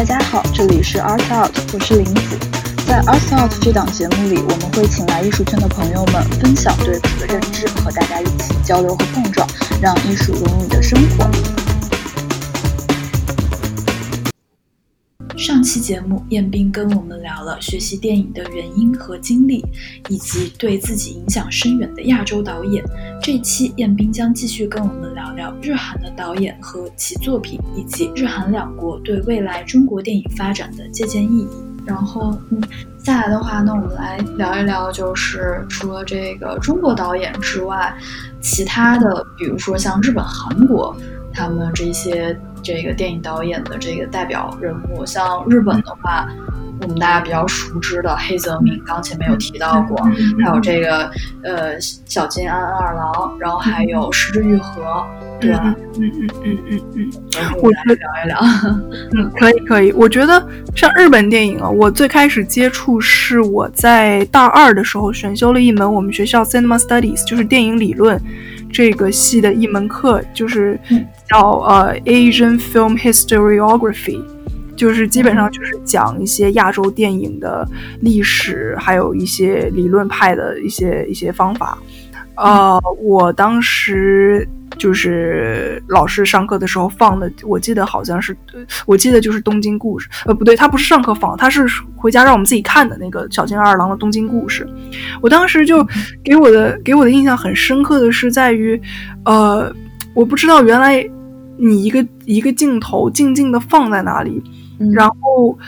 大家好，这里是 Art Out，我是林子。在 Art Out 这档节目里，我们会请来艺术圈的朋友们分享对此的认知，和大家一起交流和碰撞，让艺术融入你的生活。期节目，彦斌跟我们聊了学习电影的原因和经历，以及对自己影响深远的亚洲导演。这期彦斌将继续跟我们聊聊日韩的导演和其作品，以及日韩两国对未来中国电影发展的借鉴意义。然后，嗯，下来的话，那我们来聊一聊，就是除了这个中国导演之外，其他的，比如说像日本、韩国，他们这些。这个电影导演的这个代表人物，像日本的话，我们大家比较熟知的黑泽明，刚前面有提到过，还有这个呃小金安二郎，然后还有石之愈合，对吧？嗯嗯嗯嗯嗯，我来聊一聊。嗯，可以可以。我觉得像日本电影啊，我最开始接触是我在大二的时候选修了一门我们学校 Cinema Studies，就是电影理论这个系的一门课，就是。叫呃 Asian Film Historiography，就是基本上就是讲一些亚洲电影的历史，还有一些理论派的一些一些方法。呃，我当时就是老师上课的时候放的，我记得好像是，我记得就是《东京故事》。呃，不对，他不是上课放，他是回家让我们自己看的那个小津安二郎的《东京故事》。我当时就给我的给我的印象很深刻的是在于，呃，我不知道原来。你一个一个镜头静静的放在那里，然后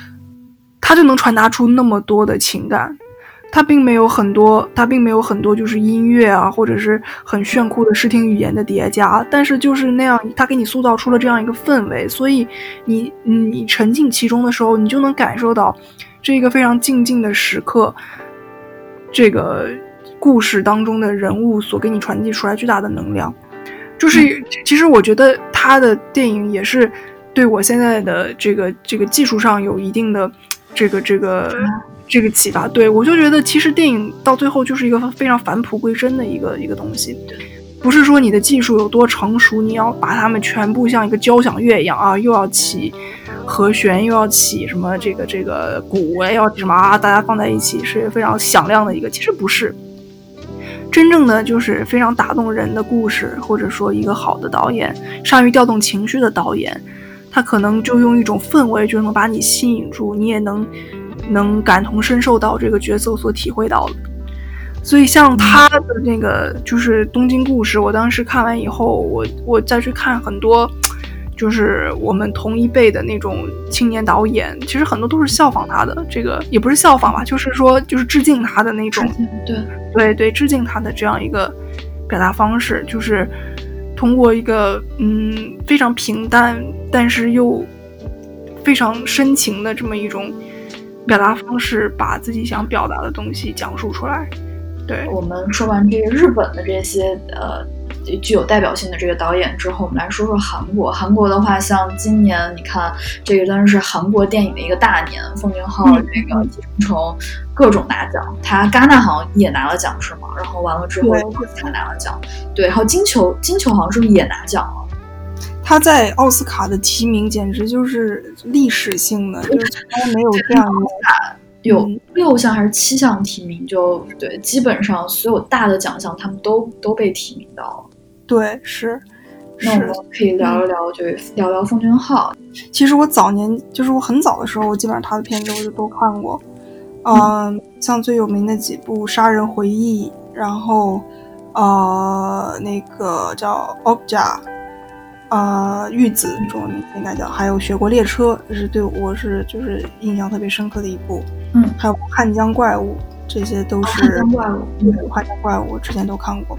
他就能传达出那么多的情感。它并没有很多，它并没有很多就是音乐啊，或者是很炫酷的视听语言的叠加。但是就是那样，它给你塑造出了这样一个氛围，所以你你沉浸其中的时候，你就能感受到这个非常静静的时刻，这个故事当中的人物所给你传递出来巨大的能量。就是，其实我觉得他的电影也是对我现在的这个这个技术上有一定的这个这个这个启发。对我就觉得，其实电影到最后就是一个非常返璞归真的一个一个东西，不是说你的技术有多成熟，你要把它们全部像一个交响乐一样啊，又要起和弦，又要起什么这个这个鼓，要什么啊，大家放在一起是非常响亮的一个。其实不是。真正的就是非常打动人的故事，或者说一个好的导演，善于调动情绪的导演，他可能就用一种氛围就能把你吸引住，你也能能感同身受到这个角色所体会到的。所以像他的那个就是《东京故事》，我当时看完以后，我我再去看很多。就是我们同一辈的那种青年导演，其实很多都是效仿他的，这个也不是效仿吧，就是说就是致敬他的那种，对对对，致敬他的这样一个表达方式，就是通过一个嗯非常平淡，但是又非常深情的这么一种表达方式，把自己想表达的东西讲述出来。对我们说完这个日本的这些呃。具有代表性的这个导演之后，我们来说说韩国。韩国的话，像今年你看，这个当然是韩国电影的一个大年，奉俊昊那个《寄生虫》各种拿奖，他戛纳好像也拿了奖是吗？然后完了之后他拿了奖，对，然后金球金球好像是不是也拿奖了？他在奥斯卡的提名简直就是历史性的，就是从来没有这样的。有六项还是七项提名？就对，基本上所有大的奖项他们都都被提名到了。对，是。那我们可以聊一聊，就聊聊奉俊昊。其实我早年就是我很早的时候，我基本上他的片子我就都看过。嗯，像最有名的几部《杀人回忆》，然后呃那个叫《Obja》。呃，玉子中文名应该叫，还有《雪国列车》这是对我是就是印象特别深刻的一部。嗯，还有《汉江怪物》，这些都是。汉江怪物，对，《汉江怪物》我之前都看过。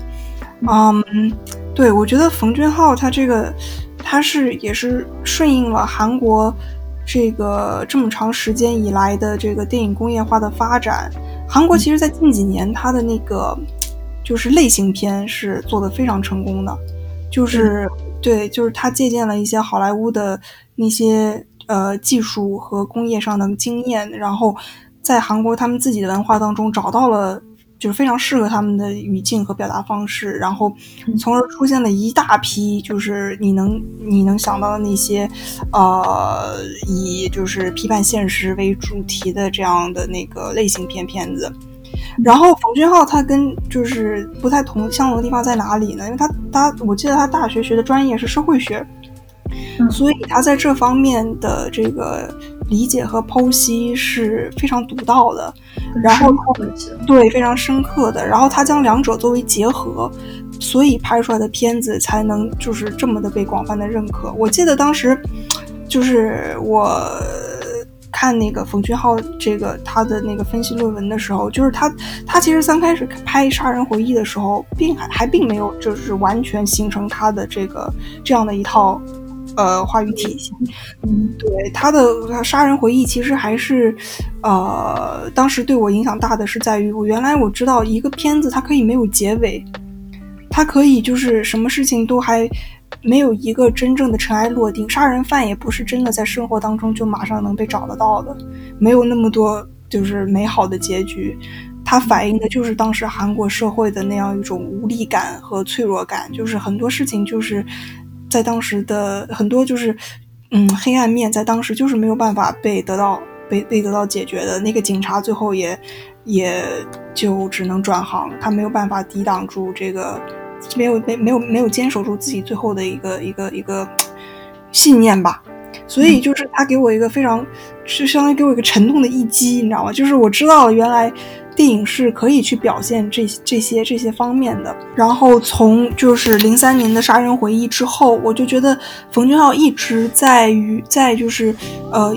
嗯，对，我觉得冯俊浩他这个，他是也是顺应了韩国这个这么长时间以来的这个电影工业化的发展。韩国其实，在近几年，他的那个就是类型片是做的非常成功的，就是。对，就是他借鉴了一些好莱坞的那些呃技术和工业上的经验，然后在韩国他们自己的文化当中找到了就是非常适合他们的语境和表达方式，然后从而出现了一大批就是你能你能想到的那些，呃，以就是批判现实为主题的这样的那个类型片片子。然后冯俊浩他跟就是不太同相同的地方在哪里呢？因为他他我记得他大学学的专业是社会学，所以他在这方面的这个。理解和剖析是非常独到的，然后对非常深刻的，然后他将两者作为结合，所以拍出来的片子才能就是这么的被广泛的认可。我记得当时就是我看那个冯俊浩这个他的那个分析论文的时候，就是他他其实刚开始拍《杀人回忆》的时候，并还还并没有就是完全形成他的这个这样的一套。呃，话语体系，嗯，对他的《杀人回忆》其实还是，呃，当时对我影响大的是在于，我原来我知道一个片子它可以没有结尾，它可以就是什么事情都还没有一个真正的尘埃落定，杀人犯也不是真的在生活当中就马上能被找得到的，没有那么多就是美好的结局，它反映的就是当时韩国社会的那样一种无力感和脆弱感，就是很多事情就是。在当时的很多就是，嗯，黑暗面在当时就是没有办法被得到被被得到解决的。那个警察最后也也就只能转行，他没有办法抵挡住这个，没有没没有没有坚守住自己最后的一个一个一个信念吧。所以就是他给我一个非常，是相当于给我一个沉痛的一击，你知道吗？就是我知道了原来。电影是可以去表现这这些这些方面的。然后从就是零三年的《杀人回忆》之后，我就觉得冯俊浩一直在于在就是呃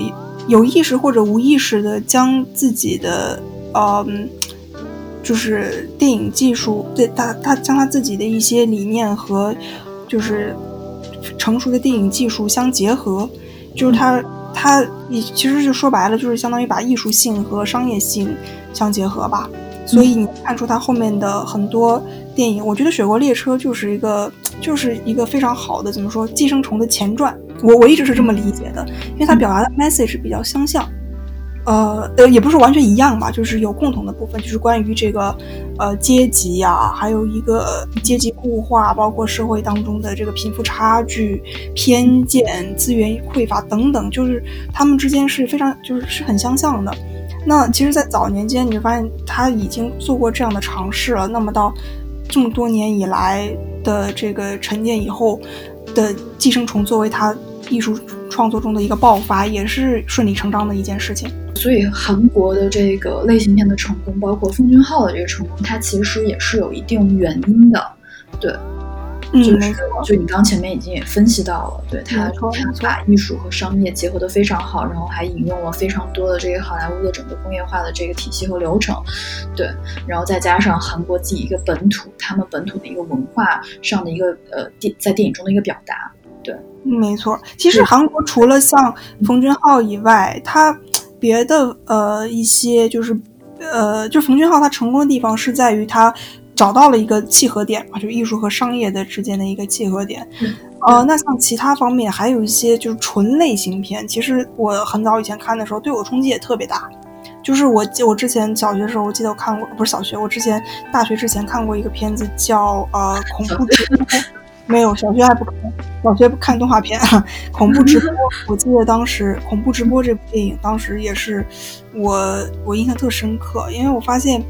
有意识或者无意识的将自己的呃就是电影技术，对他他将他自己的一些理念和就是成熟的电影技术相结合，就是他。他你其实就说白了，就是相当于把艺术性和商业性相结合吧。所以你看出他后面的很多电影，我觉得《雪国列车》就是一个就是一个非常好的怎么说《寄生虫》的前传。我我一直是这么理解的，因为它表达的 message 比较相像。呃呃，也不是完全一样吧，就是有共同的部分，就是关于这个，呃，阶级呀，还有一个阶级固化，包括社会当中的这个贫富差距、偏见、资源匮乏等等，就是他们之间是非常就是是很相像的。那其实，在早年间，你就发现他已经做过这样的尝试了。那么到这么多年以来的这个沉淀以后的《寄生虫》，作为他艺术创作中的一个爆发，也是顺理成章的一件事情。所以韩国的这个类型片的成功，包括奉俊昊的这个成功，它其实也是有一定原因的。对，就是就你刚前面已经也分析到了，对他他把艺术和商业结合的非常好，然后还引用了非常多的这个好莱坞的整个工业化的这个体系和流程。对，然后再加上韩国自己一个本土，他们本土的一个文化上的一个呃电在电影中的一个表达。对，没错。其实韩国除了像冯俊浩以外，他。别的呃一些就是，呃，就冯俊浩他成功的地方是在于他找到了一个契合点嘛，就艺术和商业的之间的一个契合点。呃，那像其他方面还有一些就是纯类型片，其实我很早以前看的时候对我冲击也特别大。就是我我之前小学的时候，我记得我看过，不是小学，我之前大学之前看过一个片子叫呃恐怖直播。没有，小学还不看，小学不看动画片啊。恐怖直播，我记得当时恐怖直播这部电影，当时也是我我印象特深刻，因为我发现，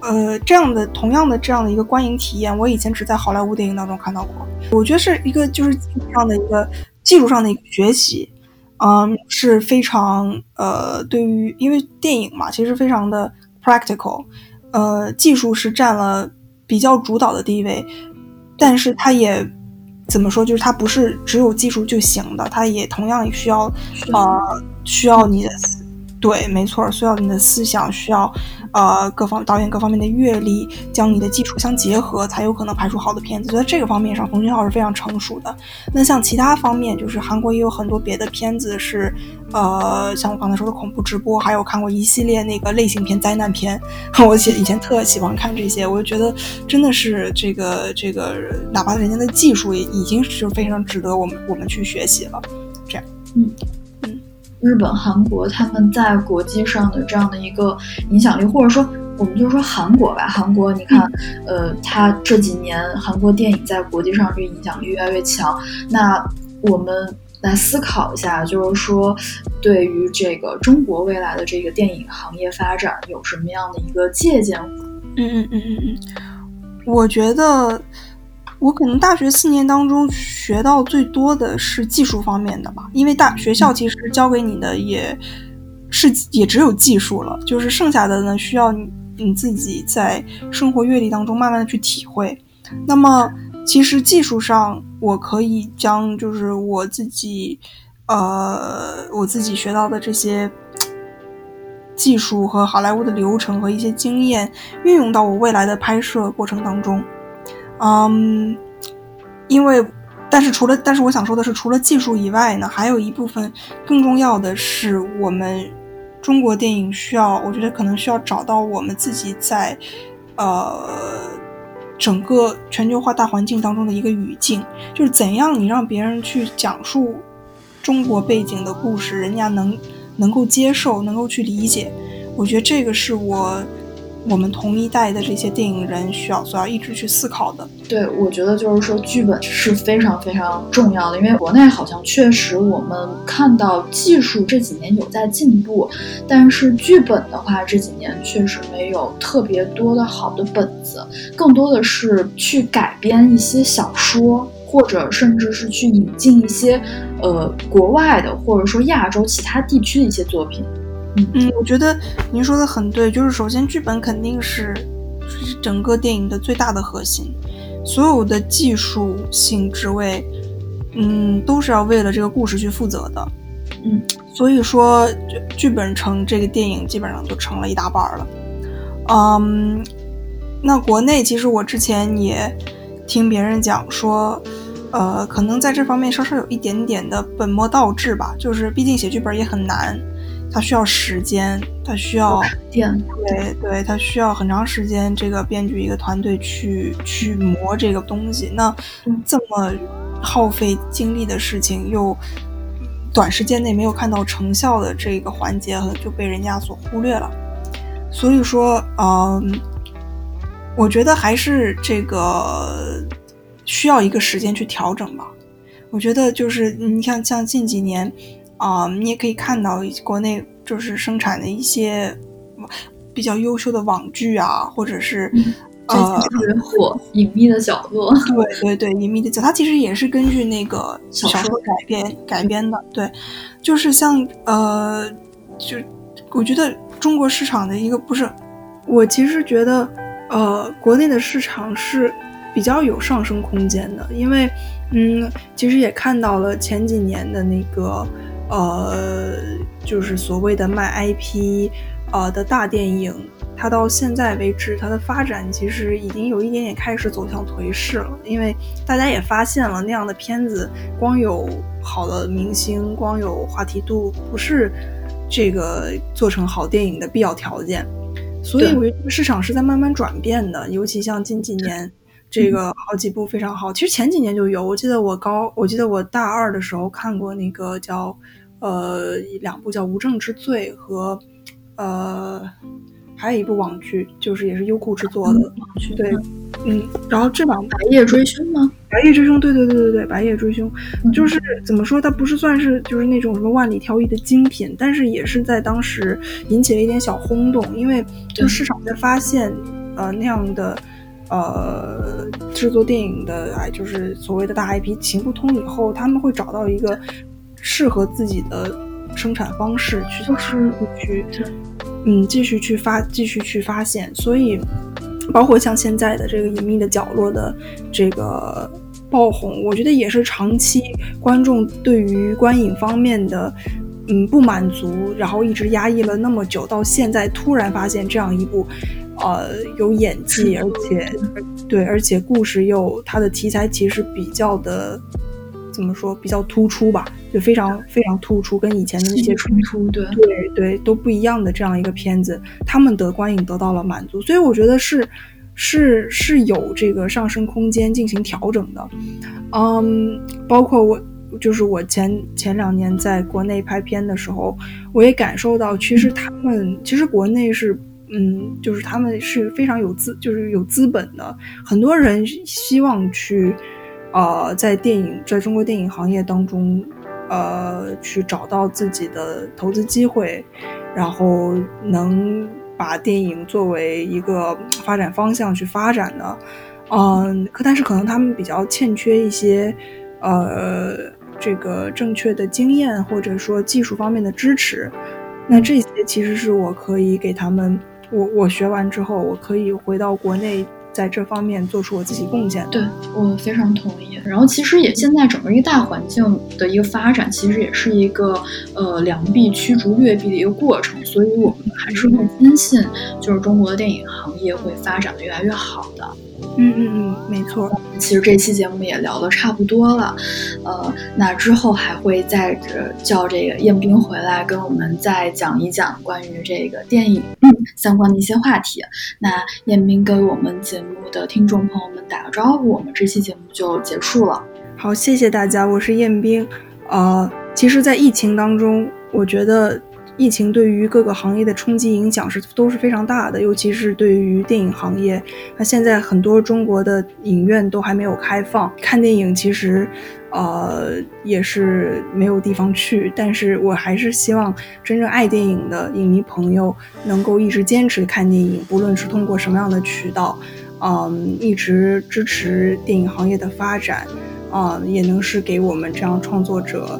呃，这样的同样的这样的一个观影体验，我以前只在好莱坞电影当中看到过。我觉得是一个就是技术上的一个技术上的一个学习，嗯，是非常呃，对于因为电影嘛，其实非常的 practical，呃，技术是占了比较主导的地位，但是它也。怎么说？就是它不是只有技术就行的，它也同样需要，呃，需要你的，对，没错，需要你的思想，需要，呃，各方导演各方面的阅历，将你的技术相结合，才有可能拍出好的片子。在这个方面上，冯俊浩是非常成熟的。那像其他方面，就是韩国也有很多别的片子是。呃，像我刚才说的恐怖直播，还有看过一系列那个类型片、灾难片，我以前以前特喜欢看这些，我就觉得真的是这个这个，哪怕人家的技术也已经是非常值得我们我们去学习了。这样，嗯，日本、韩国他们在国际上的这样的一个影响力，或者说我们就说韩国吧，韩国你看，呃，它这几年韩国电影在国际上这个影响力越来越强。那我们来思考一下，就是说，对于这个中国未来的这个电影行业发展有什么样的一个借鉴？嗯嗯嗯嗯嗯，我觉得我可能大学四年当中学到最多的是技术方面的吧，因为大学校其实教给你的也是也只有技术了，就是剩下的呢需要你。你自己在生活阅历当中慢慢的去体会，那么其实技术上我可以将就是我自己，呃，我自己学到的这些技术和好莱坞的流程和一些经验运用到我未来的拍摄过程当中，嗯，因为但是除了但是我想说的是，除了技术以外呢，还有一部分更重要的是我们。中国电影需要，我觉得可能需要找到我们自己在，呃，整个全球化大环境当中的一个语境，就是怎样你让别人去讲述中国背景的故事，人家能能够接受，能够去理解。我觉得这个是我。我们同一代的这些电影人需要所要一直去思考的。对，我觉得就是说剧本是非常非常重要的，因为国内好像确实我们看到技术这几年有在进步，但是剧本的话这几年确实没有特别多的好的本子，更多的是去改编一些小说，或者甚至是去引进一些呃国外的或者说亚洲其他地区的一些作品。嗯，我觉得您说的很对，就是首先剧本肯定是整个电影的最大的核心，所有的技术性职位，嗯，都是要为了这个故事去负责的，嗯，所以说剧本成这个电影基本上就成了一大半了，嗯，那国内其实我之前也听别人讲说，呃，可能在这方面稍稍有一点点的本末倒置吧，就是毕竟写剧本也很难。它需要时间，它需要对对，它需要很长时间。这个编剧一个团队去去磨这个东西，那这么耗费精力的事情，又短时间内没有看到成效的这个环节，就被人家所忽略了。所以说，嗯，我觉得还是这个需要一个时间去调整吧。我觉得就是你看，像近几年。啊，你也可以看到国内就是生产的一些比较优秀的网剧啊，或者是呃很火《隐秘的角落》。对对对，《隐秘的角》它其实也是根据那个小说改编改编的。对，就是像呃，就我觉得中国市场的一个不是，我其实觉得呃，国内的市场是比较有上升空间的，因为嗯，其实也看到了前几年的那个。呃，就是所谓的卖 IP，呃的大电影，它到现在为止，它的发展其实已经有一点点开始走向颓势了。因为大家也发现了，那样的片子光有好的明星，光有话题度，不是这个做成好电影的必要条件。所以，我觉得市场是在慢慢转变的，尤其像近几年。这个好几部非常好，其实前几年就有。我记得我高，我记得我大二的时候看过那个叫，呃，两部叫《无证之罪》和，呃，还有一部网剧，就是也是优酷制作的网剧。对，嗯，然后这两部《白夜追凶》吗？《白夜追凶》对对对对对，《白夜追凶》就是怎么说，它不是算是就是那种什么万里挑一的精品，但是也是在当时引起了一点小轰动，因为就市场在发现，呃，那样的。呃，制作电影的哎，就是所谓的大 IP 行不通以后，他们会找到一个适合自己的生产方式去就是去嗯继续去发继续去发现。所以，包括像现在的这个隐秘的角落的这个爆红，我觉得也是长期观众对于观影方面的嗯不满足，然后一直压抑了那么久，到现在突然发现这样一部。呃，有演技，而且对，而且故事又它的题材其实比较的怎么说，比较突出吧，就非常非常突出，跟以前的那些冲突，对对对都不一样的这样一个片子，他们的观影得到了满足，所以我觉得是是是有这个上升空间进行调整的，嗯，包括我就是我前前两年在国内拍片的时候，我也感受到，其实他们其实国内是。嗯，就是他们是非常有资，就是有资本的。很多人希望去，呃，在电影在中国电影行业当中，呃，去找到自己的投资机会，然后能把电影作为一个发展方向去发展的。嗯，可但是可能他们比较欠缺一些，呃，这个正确的经验或者说技术方面的支持。那这些其实是我可以给他们，我我学完之后，我可以回到国内，在这方面做出我自己贡献。对我非常同意。然后其实也现在整个一个大环境的一个发展，其实也是一个呃良币驱逐劣币的一个过程，所以我们还是会坚信，就是中国的电影行业会发展的越来越好的。嗯嗯嗯，没错。其实这期节目也聊得差不多了，呃，那之后还会再叫这个彦斌回来跟我们再讲一讲关于这个电影相关的一些话题。那彦斌给我们节目的听众朋友们打个招呼，我们这期节目就结束了。好，谢谢大家，我是彦斌。呃，其实，在疫情当中，我觉得。疫情对于各个行业的冲击影响是都是非常大的，尤其是对于电影行业。那现在很多中国的影院都还没有开放，看电影其实，呃，也是没有地方去。但是我还是希望真正爱电影的影迷朋友能够一直坚持看电影，不论是通过什么样的渠道，嗯，一直支持电影行业的发展，啊，也能是给我们这样创作者。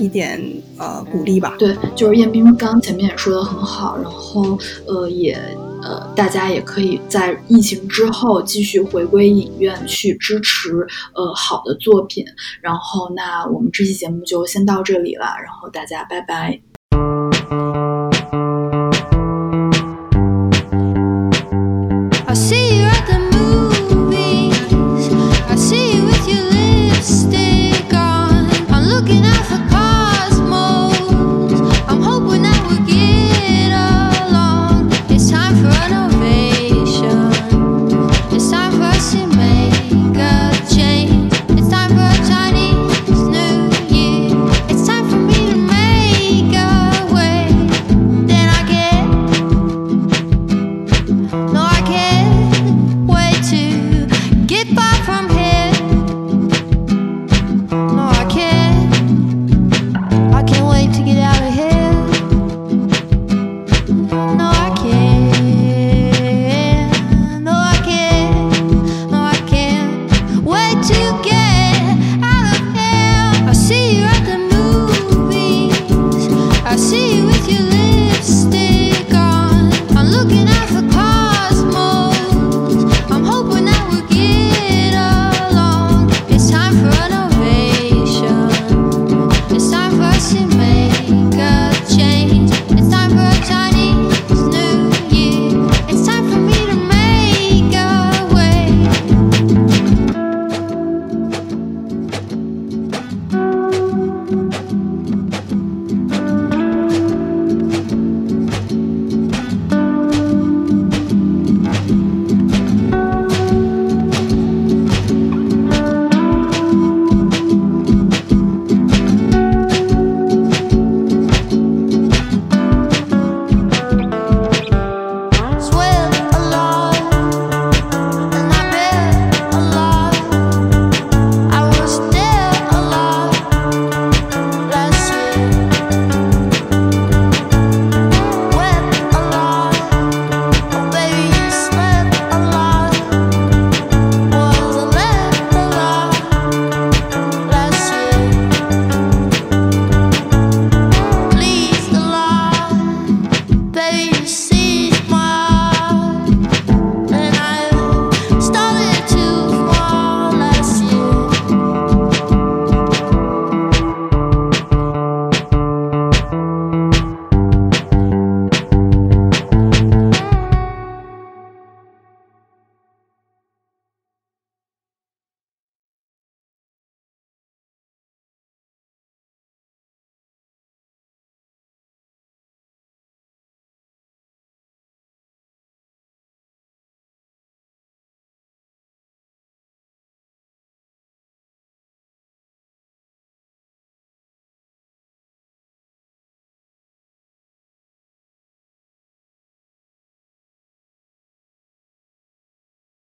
一点呃鼓励吧，对，就是彦斌刚前面也说的很好，然后呃也呃大家也可以在疫情之后继续回归影院去支持呃好的作品，然后那我们这期节目就先到这里了，然后大家拜拜。